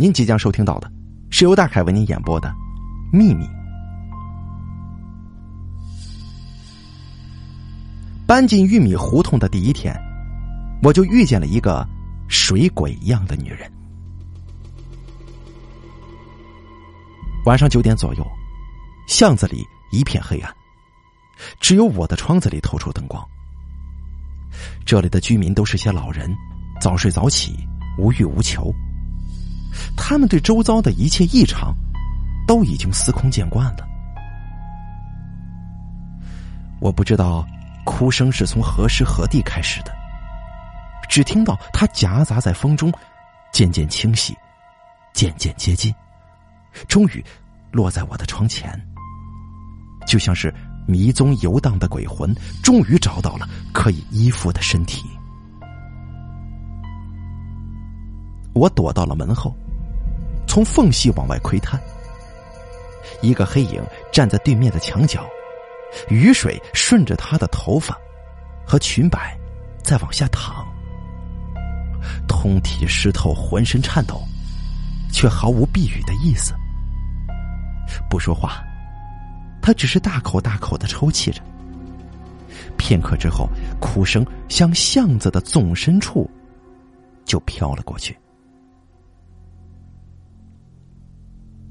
您即将收听到的是由大凯为您演播的《秘密》。搬进玉米胡同的第一天，我就遇见了一个水鬼一样的女人。晚上九点左右，巷子里一片黑暗，只有我的窗子里透出灯光。这里的居民都是些老人，早睡早起，无欲无求。他们对周遭的一切异常都已经司空见惯了。我不知道哭声是从何时何地开始的，只听到它夹杂在风中，渐渐清晰，渐渐接近，终于落在我的窗前，就像是迷踪游荡的鬼魂，终于找到了可以依附的身体。我躲到了门后，从缝隙往外窥探。一个黑影站在对面的墙角，雨水顺着他的头发和裙摆在往下淌，通体湿透，浑身颤抖，却毫无避雨的意思。不说话，他只是大口大口的抽泣着。片刻之后，哭声向巷子的纵深处就飘了过去。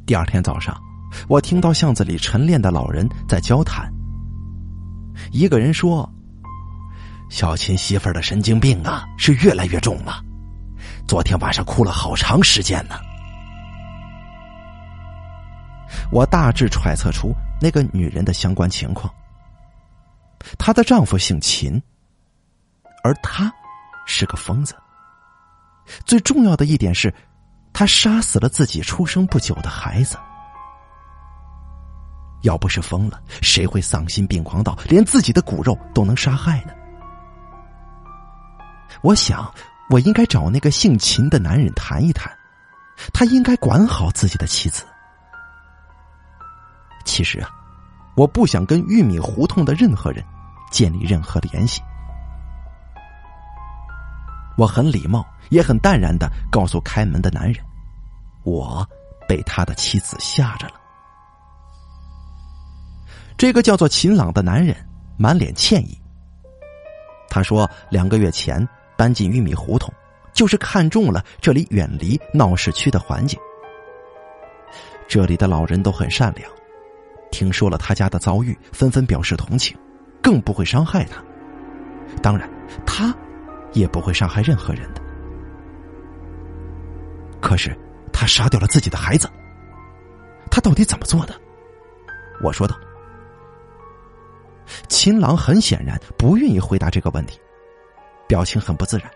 第二天早上，我听到巷子里晨练的老人在交谈。一个人说：“小秦媳妇儿的神经病啊，是越来越重了。昨天晚上哭了好长时间呢。”我大致揣测出那个女人的相关情况。她的丈夫姓秦，而她是个疯子。最重要的一点是。他杀死了自己出生不久的孩子。要不是疯了，谁会丧心病狂到连自己的骨肉都能杀害呢？我想，我应该找那个姓秦的男人谈一谈，他应该管好自己的妻子。其实啊，我不想跟玉米胡同的任何人建立任何联系。我很礼貌，也很淡然的告诉开门的男人。我被他的妻子吓着了。这个叫做秦朗的男人满脸歉意。他说：“两个月前搬进玉米胡同，就是看中了这里远离闹市区的环境。这里的老人都很善良，听说了他家的遭遇，纷纷表示同情，更不会伤害他。当然，他也不会伤害任何人的。可是。”他杀掉了自己的孩子，他到底怎么做的？我说道。秦朗很显然不愿意回答这个问题，表情很不自然。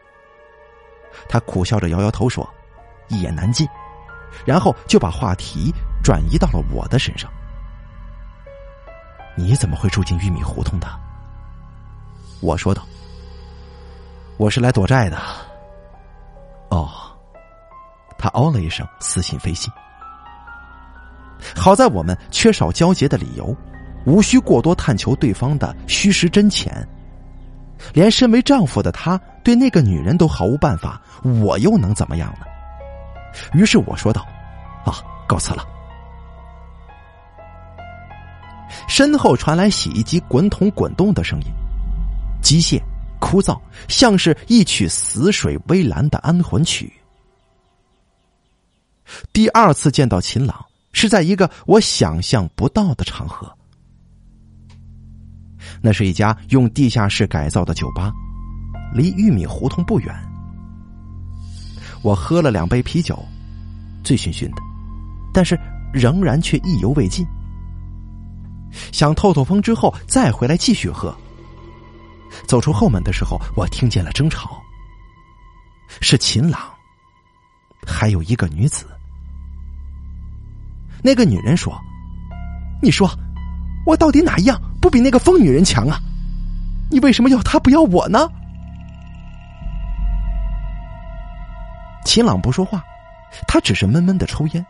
他苦笑着摇摇头说：“一言难尽。”然后就把话题转移到了我的身上。你怎么会住进玉米胡同的？我说道。我是来躲债的。哦。他哦了一声，似信非信。好在我们缺少交结的理由，无需过多探求对方的虚实真浅。连身为丈夫的他对那个女人都毫无办法，我又能怎么样呢？于是我说道：“啊，告辞了。”身后传来洗衣机滚筒滚动的声音，机械、枯燥，像是一曲死水微澜的安魂曲。第二次见到秦朗，是在一个我想象不到的场合。那是一家用地下室改造的酒吧，离玉米胡同不远。我喝了两杯啤酒，醉醺醺的，但是仍然却意犹未尽。想透透风之后再回来继续喝。走出后门的时候，我听见了争吵，是秦朗，还有一个女子。那个女人说：“你说，我到底哪一样不比那个疯女人强啊？你为什么要她不要我呢？”秦朗不说话，他只是闷闷的抽烟，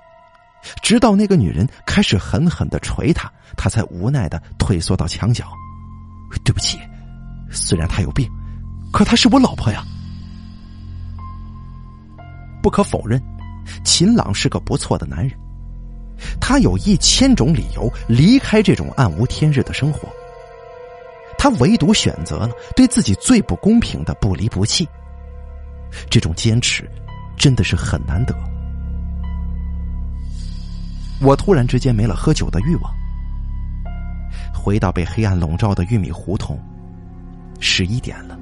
直到那个女人开始狠狠的捶他，他才无奈的退缩到墙角。对不起，虽然他有病，可他是我老婆呀。不可否认。秦朗是个不错的男人，他有一千种理由离开这种暗无天日的生活，他唯独选择了对自己最不公平的不离不弃。这种坚持真的是很难得。我突然之间没了喝酒的欲望，回到被黑暗笼罩的玉米胡同，十一点了。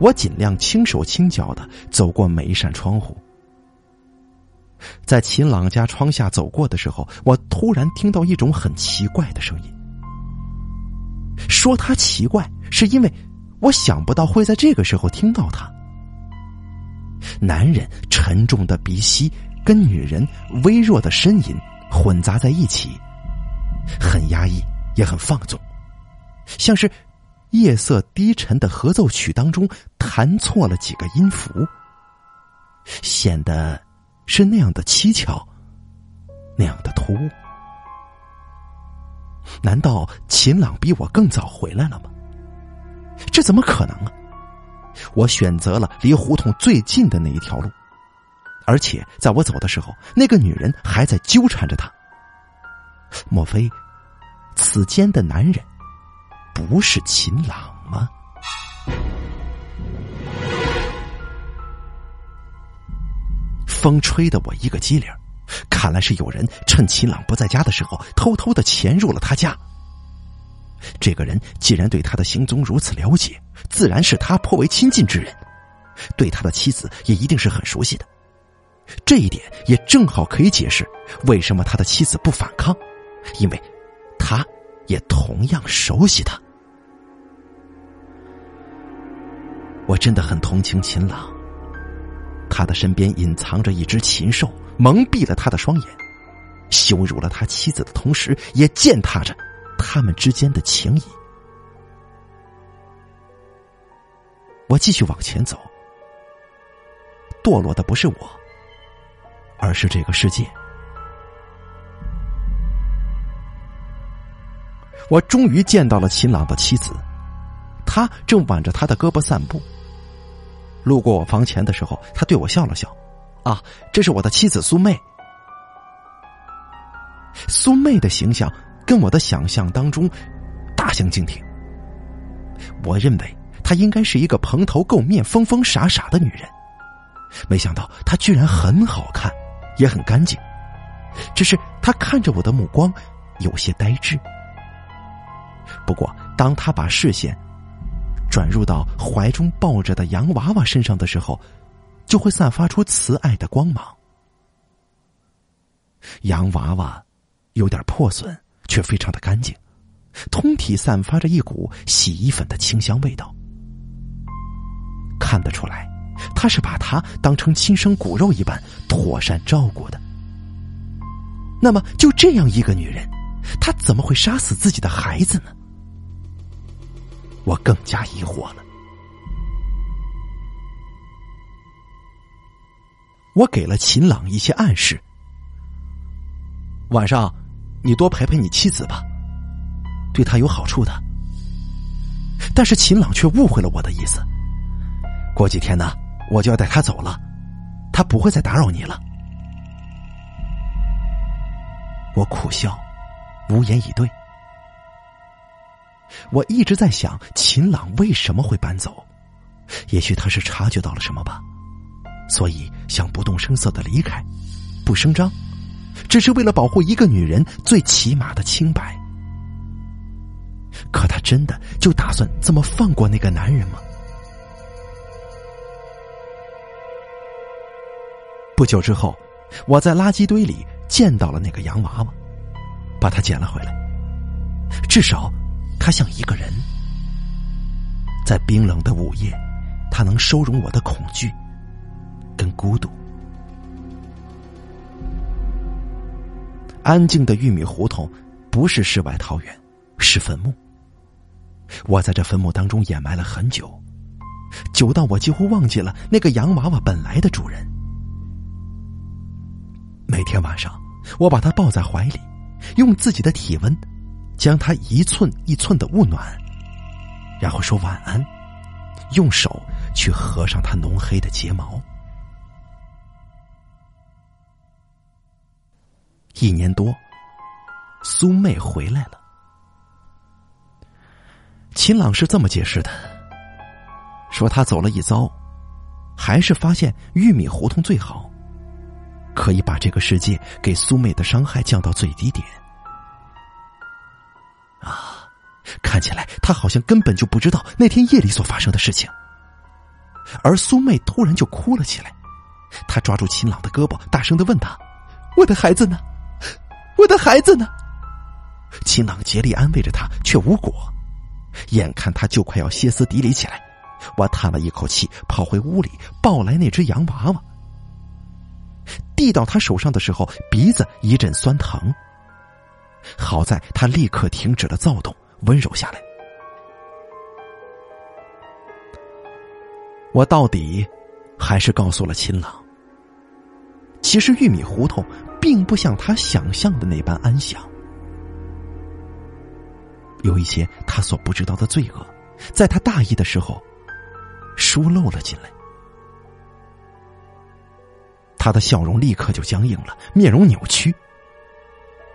我尽量轻手轻脚的走过每一扇窗户，在秦朗家窗下走过的时候，我突然听到一种很奇怪的声音。说他奇怪，是因为我想不到会在这个时候听到他。男人沉重的鼻息跟女人微弱的呻吟混杂在一起，很压抑，也很放纵，像是。夜色低沉的合奏曲当中，弹错了几个音符，显得是那样的蹊跷，那样的突兀。难道秦朗比我更早回来了吗？这怎么可能啊！我选择了离胡同最近的那一条路，而且在我走的时候，那个女人还在纠缠着他。莫非此间的男人？不是秦朗吗？风吹得我一个激灵，看来是有人趁秦朗不在家的时候，偷偷的潜入了他家。这个人既然对他的行踪如此了解，自然是他颇为亲近之人，对他的妻子也一定是很熟悉的。这一点也正好可以解释为什么他的妻子不反抗，因为他也同样熟悉他。我真的很同情秦朗，他的身边隐藏着一只禽兽，蒙蔽了他的双眼，羞辱了他妻子的同时，也践踏着他们之间的情谊。我继续往前走，堕落的不是我，而是这个世界。我终于见到了秦朗的妻子，他正挽着他的胳膊散步。路过我房前的时候，他对我笑了笑，“啊，这是我的妻子苏妹。”苏妹的形象跟我的想象当中大相径庭。我认为她应该是一个蓬头垢面、疯疯傻傻的女人，没想到她居然很好看，也很干净。只是她看着我的目光有些呆滞。不过，当她把视线……转入到怀中抱着的洋娃娃身上的时候，就会散发出慈爱的光芒。洋娃娃有点破损，却非常的干净，通体散发着一股洗衣粉的清香味道。看得出来，他是把它当成亲生骨肉一般妥善照顾的。那么，就这样一个女人，她怎么会杀死自己的孩子呢？我更加疑惑了。我给了秦朗一些暗示：晚上你多陪陪你妻子吧，对她有好处的。但是秦朗却误会了我的意思。过几天呢，我就要带他走了，他不会再打扰你了。我苦笑，无言以对。我一直在想，秦朗为什么会搬走？也许他是察觉到了什么吧，所以想不动声色的离开，不声张，只是为了保护一个女人最起码的清白。可他真的就打算这么放过那个男人吗？不久之后，我在垃圾堆里见到了那个洋娃娃，把它捡了回来，至少。他像一个人，在冰冷的午夜，他能收容我的恐惧跟孤独。安静的玉米胡同不是世外桃源，是坟墓。我在这坟墓当中掩埋了很久，久到我几乎忘记了那个洋娃娃本来的主人。每天晚上，我把它抱在怀里，用自己的体温。将他一寸一寸的捂暖，然后说晚安，用手去合上他浓黑的睫毛。一年多，苏妹回来了。秦朗是这么解释的：说他走了一遭，还是发现玉米胡同最好，可以把这个世界给苏妹的伤害降到最低点。啊，看起来他好像根本就不知道那天夜里所发生的事情。而苏妹突然就哭了起来，她抓住秦朗的胳膊，大声的问他：“我的孩子呢？我的孩子呢？”秦朗竭力安慰着她，却无果。眼看他就快要歇斯底里起来，我叹了一口气，跑回屋里抱来那只洋娃娃，递到他手上的时候，鼻子一阵酸疼。好在他立刻停止了躁动，温柔下来。我到底还是告诉了秦朗，其实玉米胡同并不像他想象的那般安详，有一些他所不知道的罪恶，在他大意的时候疏漏了进来。他的笑容立刻就僵硬了，面容扭曲。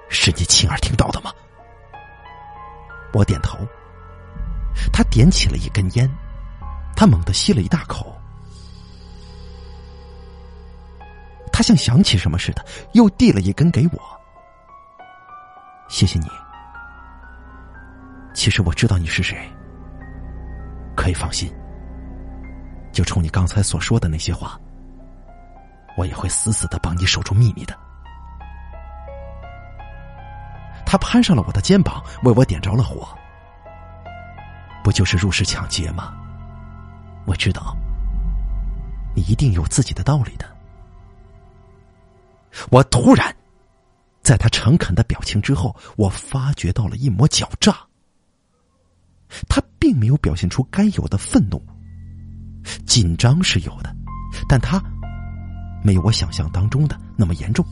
是你亲耳听到的吗？我点头。他点起了一根烟，他猛地吸了一大口。他像想起什么似的，又递了一根给我。谢谢你。其实我知道你是谁，可以放心。就冲你刚才所说的那些话，我也会死死的帮你守住秘密的。他攀上了我的肩膀，为我点着了火。不就是入室抢劫吗？我知道，你一定有自己的道理的。我突然，在他诚恳的表情之后，我发觉到了一抹狡诈。他并没有表现出该有的愤怒，紧张是有的，但他没有我想象当中的那么严重。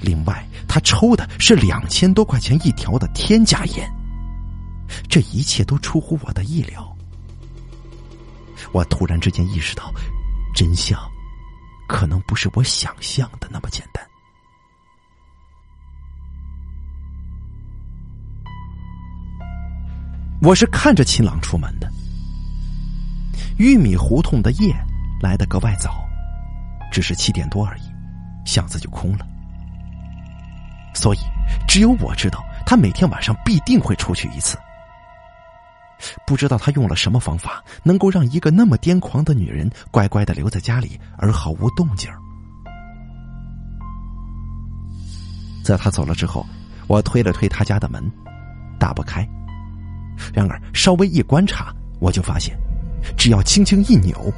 另外，他抽的是两千多块钱一条的天价烟，这一切都出乎我的意料。我突然之间意识到，真相可能不是我想象的那么简单。我是看着秦朗出门的，玉米胡同的夜来的格外早，只是七点多而已，巷子就空了。所以，只有我知道，他每天晚上必定会出去一次。不知道他用了什么方法，能够让一个那么癫狂的女人乖乖的留在家里，而毫无动静。在他走了之后，我推了推他家的门，打不开。然而稍微一观察，我就发现，只要轻轻一扭，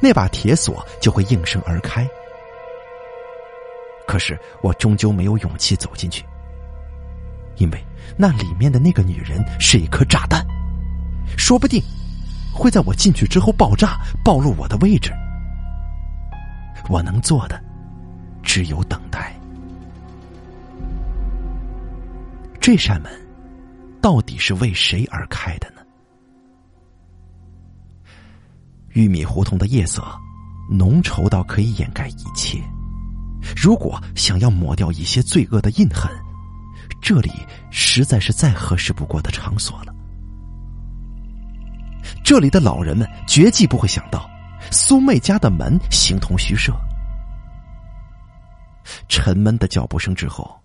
那把铁锁就会应声而开。可是我终究没有勇气走进去，因为那里面的那个女人是一颗炸弹，说不定会在我进去之后爆炸，暴露我的位置。我能做的只有等待。这扇门到底是为谁而开的呢？玉米胡同的夜色浓稠到可以掩盖一切。如果想要抹掉一些罪恶的印痕，这里实在是再合适不过的场所了。这里的老人们绝计不会想到，苏妹家的门形同虚设。沉闷的脚步声之后，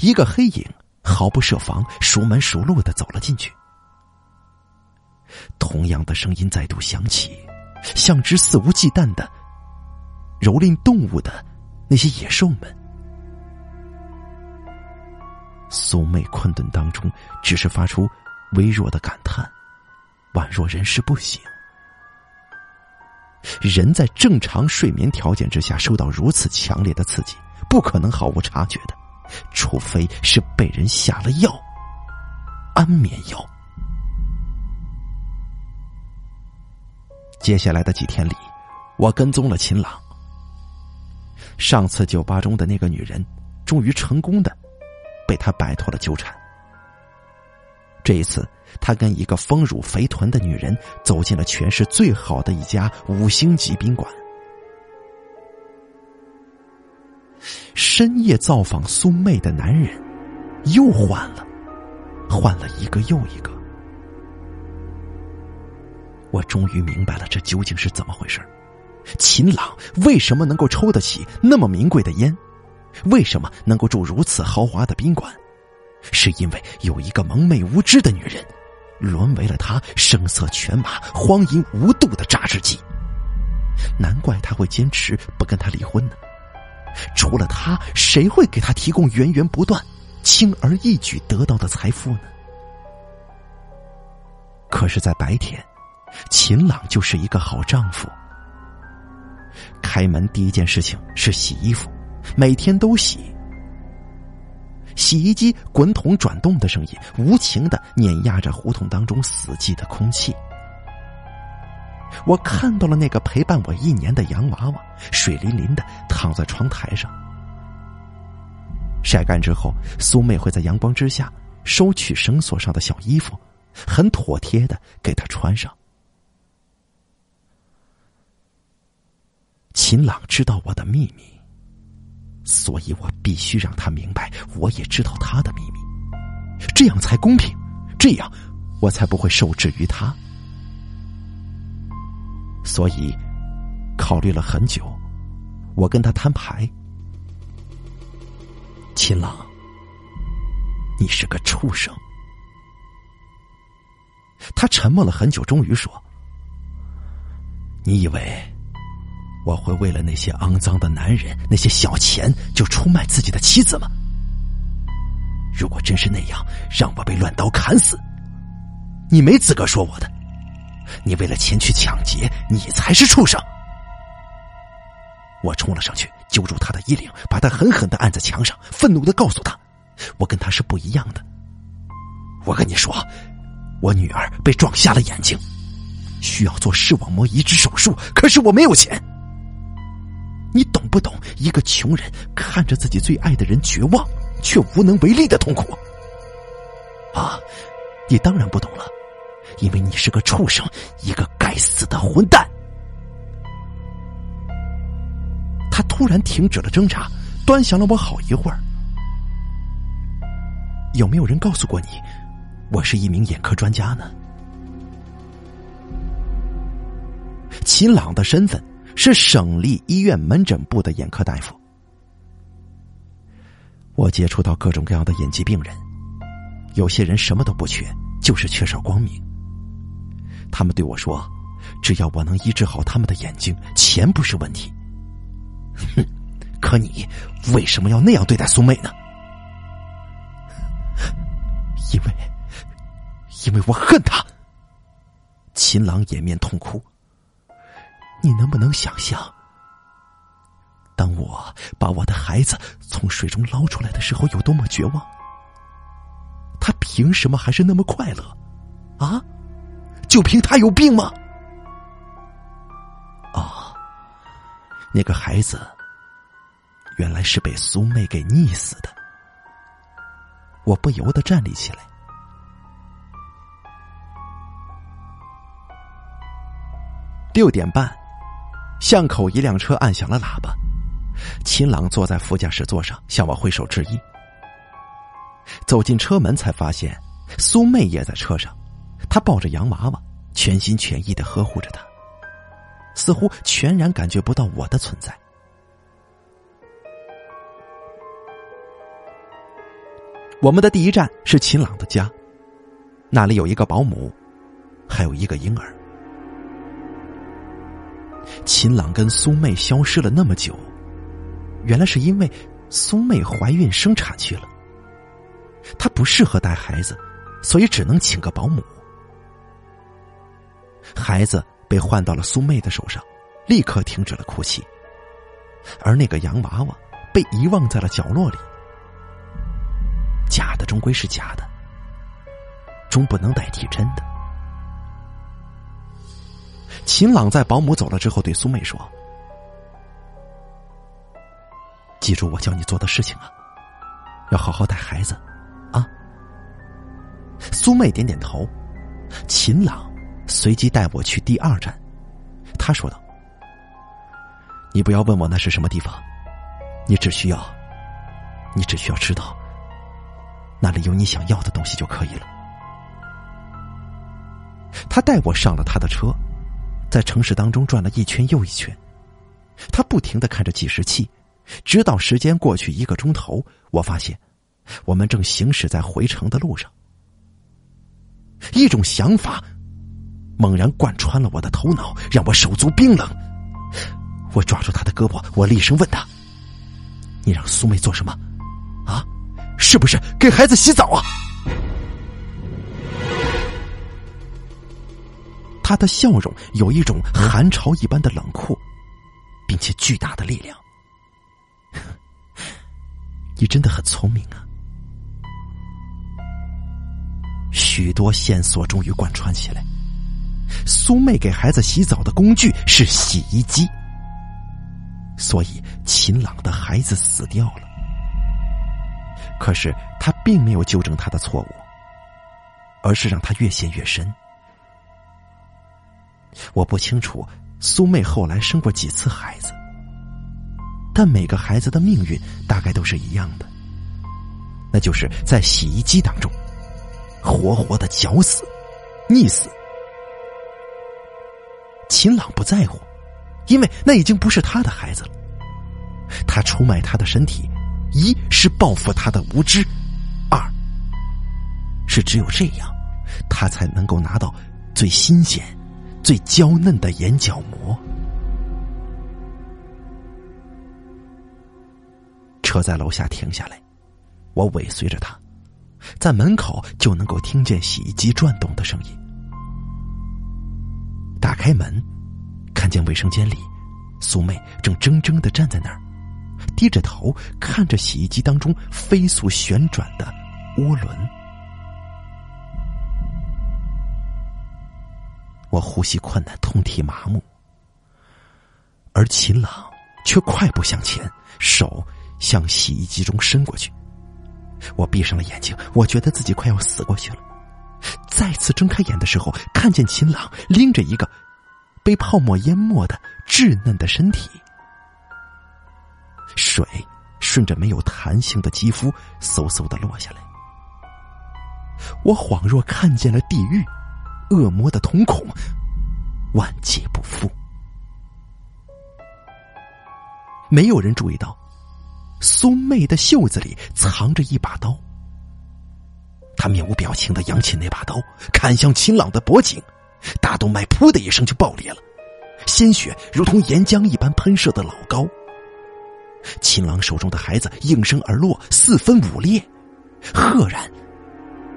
一个黑影毫不设防、熟门熟路的走了进去。同样的声音再度响起，像只肆无忌惮的蹂躏动物的。那些野兽们，苏妹困顿当中，只是发出微弱的感叹，宛若人事不醒。人在正常睡眠条件之下受到如此强烈的刺激，不可能毫无察觉的，除非是被人下了药，安眠药。接下来的几天里，我跟踪了秦朗。上次酒吧中的那个女人，终于成功的被他摆脱了纠缠。这一次，他跟一个丰乳肥臀的女人走进了全市最好的一家五星级宾馆。深夜造访苏妹的男人又换了，换了一个又一个。我终于明白了，这究竟是怎么回事秦朗为什么能够抽得起那么名贵的烟？为什么能够住如此豪华的宾馆？是因为有一个蒙昧无知的女人，沦为了他声色犬马、荒淫无度的榨汁机。难怪他会坚持不跟他离婚呢。除了他，谁会给他提供源源不断、轻而易举得到的财富呢？可是，在白天，秦朗就是一个好丈夫。开门第一件事情是洗衣服，每天都洗。洗衣机滚筒转动的声音，无情的碾压着胡同当中死寂的空气。我看到了那个陪伴我一年的洋娃娃，水淋淋的躺在窗台上。晒干之后，苏妹会在阳光之下收取绳索上的小衣服，很妥帖的给她穿上。秦朗知道我的秘密，所以我必须让他明白，我也知道他的秘密，这样才公平，这样我才不会受制于他。所以，考虑了很久，我跟他摊牌：“秦朗，你是个畜生。”他沉默了很久，终于说：“你以为我会为了那些肮脏的男人、那些小钱就出卖自己的妻子吗？如果真是那样，让我被乱刀砍死，你没资格说我的。”你为了钱去抢劫，你才是畜生！我冲了上去，揪住他的衣领，把他狠狠的按在墙上，愤怒的告诉他：“我跟他是不一样的。我跟你说，我女儿被撞瞎了眼睛，需要做视网膜移植手术，可是我没有钱。你懂不懂一个穷人看着自己最爱的人绝望却无能为力的痛苦？啊，你当然不懂了。”因为你是个畜生，一个该死的混蛋！他突然停止了挣扎，端详了我好一会儿。有没有人告诉过你，我是一名眼科专家呢？秦朗的身份是省立医院门诊部的眼科大夫。我接触到各种各样的眼疾病人，有些人什么都不缺，就是缺少光明。他们对我说：“只要我能医治好他们的眼睛，钱不是问题。”哼！可你为什么要那样对待苏妹呢？因为，因为我恨他。秦朗掩面痛哭。你能不能想象，当我把我的孩子从水中捞出来的时候，有多么绝望？他凭什么还是那么快乐？啊？就凭他有病吗？哦，那个孩子原来是被苏妹给溺死的。我不由得站立起来。六点半，巷口一辆车按响了喇叭，秦朗坐在副驾驶座上，向我挥手致意。走进车门，才发现苏妹也在车上。她抱着洋娃娃，全心全意的呵护着他，似乎全然感觉不到我的存在。我们的第一站是秦朗的家，那里有一个保姆，还有一个婴儿。秦朗跟苏妹消失了那么久，原来是因为苏妹怀孕生产去了，她不适合带孩子，所以只能请个保姆。孩子被换到了苏妹的手上，立刻停止了哭泣。而那个洋娃娃被遗忘在了角落里。假的终归是假的，终不能代替真的。秦朗在保姆走了之后，对苏妹说：“记住我叫你做的事情啊，要好好带孩子，啊。”苏妹点点头。秦朗。随即带我去第二站，他说道：“你不要问我那是什么地方，你只需要你只需要知道，那里有你想要的东西就可以了。他带我上了他的车，在城市当中转了一圈又一圈。他不停的看着计时器，直到时间过去一个钟头，我发现我们正行驶在回城的路上。一种想法猛然贯穿了我的头脑，让我手足冰冷。我抓住他的胳膊，我厉声问他：“你让苏妹做什么？啊，是不是给孩子洗澡啊？”他的笑容有一种寒潮一般的冷酷。并且巨大的力量，你真的很聪明啊！许多线索终于贯穿起来。苏妹给孩子洗澡的工具是洗衣机，所以秦朗的孩子死掉了。可是他并没有纠正他的错误，而是让他越陷越深。我不清楚。苏妹后来生过几次孩子，但每个孩子的命运大概都是一样的，那就是在洗衣机当中活活的绞死、溺死。秦朗不在乎，因为那已经不是他的孩子了。他出卖他的身体，一是报复他的无知，二是只有这样，他才能够拿到最新鲜。最娇嫩的眼角膜。车在楼下停下来，我尾随着他，在门口就能够听见洗衣机转动的声音。打开门，看见卫生间里，苏妹正怔怔的站在那儿，低着头看着洗衣机当中飞速旋转的涡轮。我呼吸困难，通体麻木，而秦朗却快步向前，手向洗衣机中伸过去。我闭上了眼睛，我觉得自己快要死过去了。再次睁开眼的时候，看见秦朗拎着一个被泡沫淹没的稚嫩的身体，水顺着没有弹性的肌肤嗖嗖的落下来。我恍若看见了地狱。恶魔的瞳孔，万劫不复。没有人注意到，苏妹的袖子里藏着一把刀。他面无表情的扬起那把刀，砍向秦朗的脖颈，大动脉噗的一声就爆裂了，鲜血如同岩浆一般喷射的老高。秦朗手中的孩子应声而落，四分五裂，赫然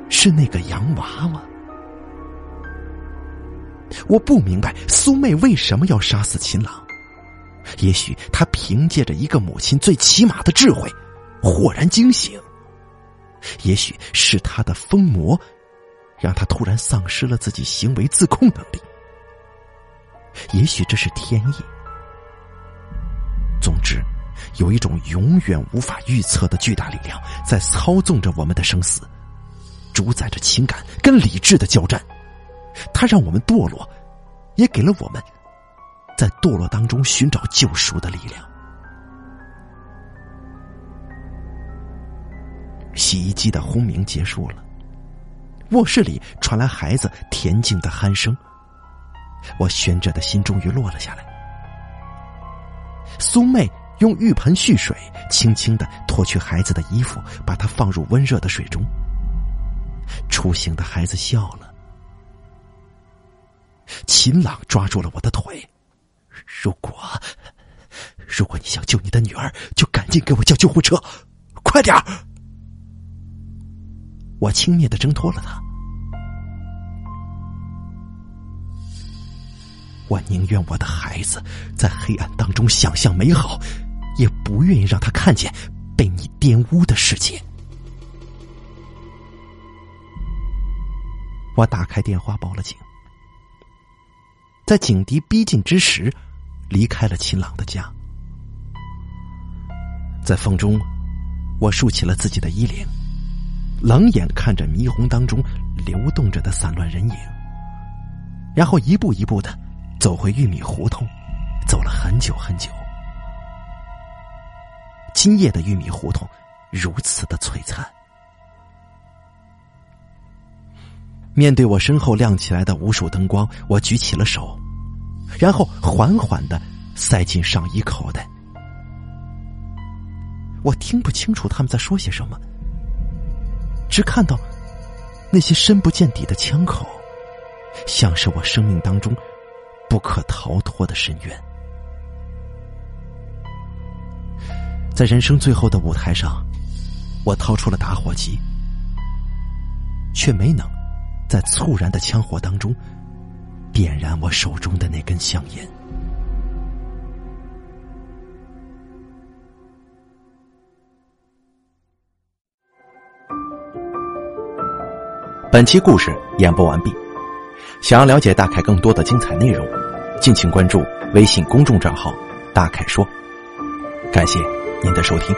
是那个洋娃娃。我不明白苏妹为什么要杀死秦朗，也许她凭借着一个母亲最起码的智慧，豁然惊醒。也许是她的疯魔，让她突然丧失了自己行为自控能力。也许这是天意。总之，有一种永远无法预测的巨大力量在操纵着我们的生死，主宰着情感跟理智的交战。他让我们堕落，也给了我们在堕落当中寻找救赎的力量。洗衣机的轰鸣结束了，卧室里传来孩子恬静的鼾声，我悬着的心终于落了下来。苏妹用浴盆蓄水，轻轻的脱去孩子的衣服，把它放入温热的水中。初醒的孩子笑了。秦朗抓住了我的腿。如果，如果你想救你的女儿，就赶紧给我叫救护车，快点！我轻蔑的挣脱了他。我宁愿我的孩子在黑暗当中想象美好，也不愿意让他看见被你玷污的世界。我打开电话报了警。在警笛逼近之时，离开了秦朗的家。在风中，我竖起了自己的衣领，冷眼看着霓虹当中流动着的散乱人影，然后一步一步的走回玉米胡同，走了很久很久。今夜的玉米胡同如此的璀璨。面对我身后亮起来的无数灯光，我举起了手，然后缓缓的塞进上衣口袋。我听不清楚他们在说些什么，只看到那些深不见底的枪口，像是我生命当中不可逃脱的深渊。在人生最后的舞台上，我掏出了打火机，却没能在猝然的枪火当中点燃我手中的那根香烟。本期故事演播完毕。想要了解大凯更多的精彩内容，敬请关注微信公众账号“大凯说”。感谢您的收听。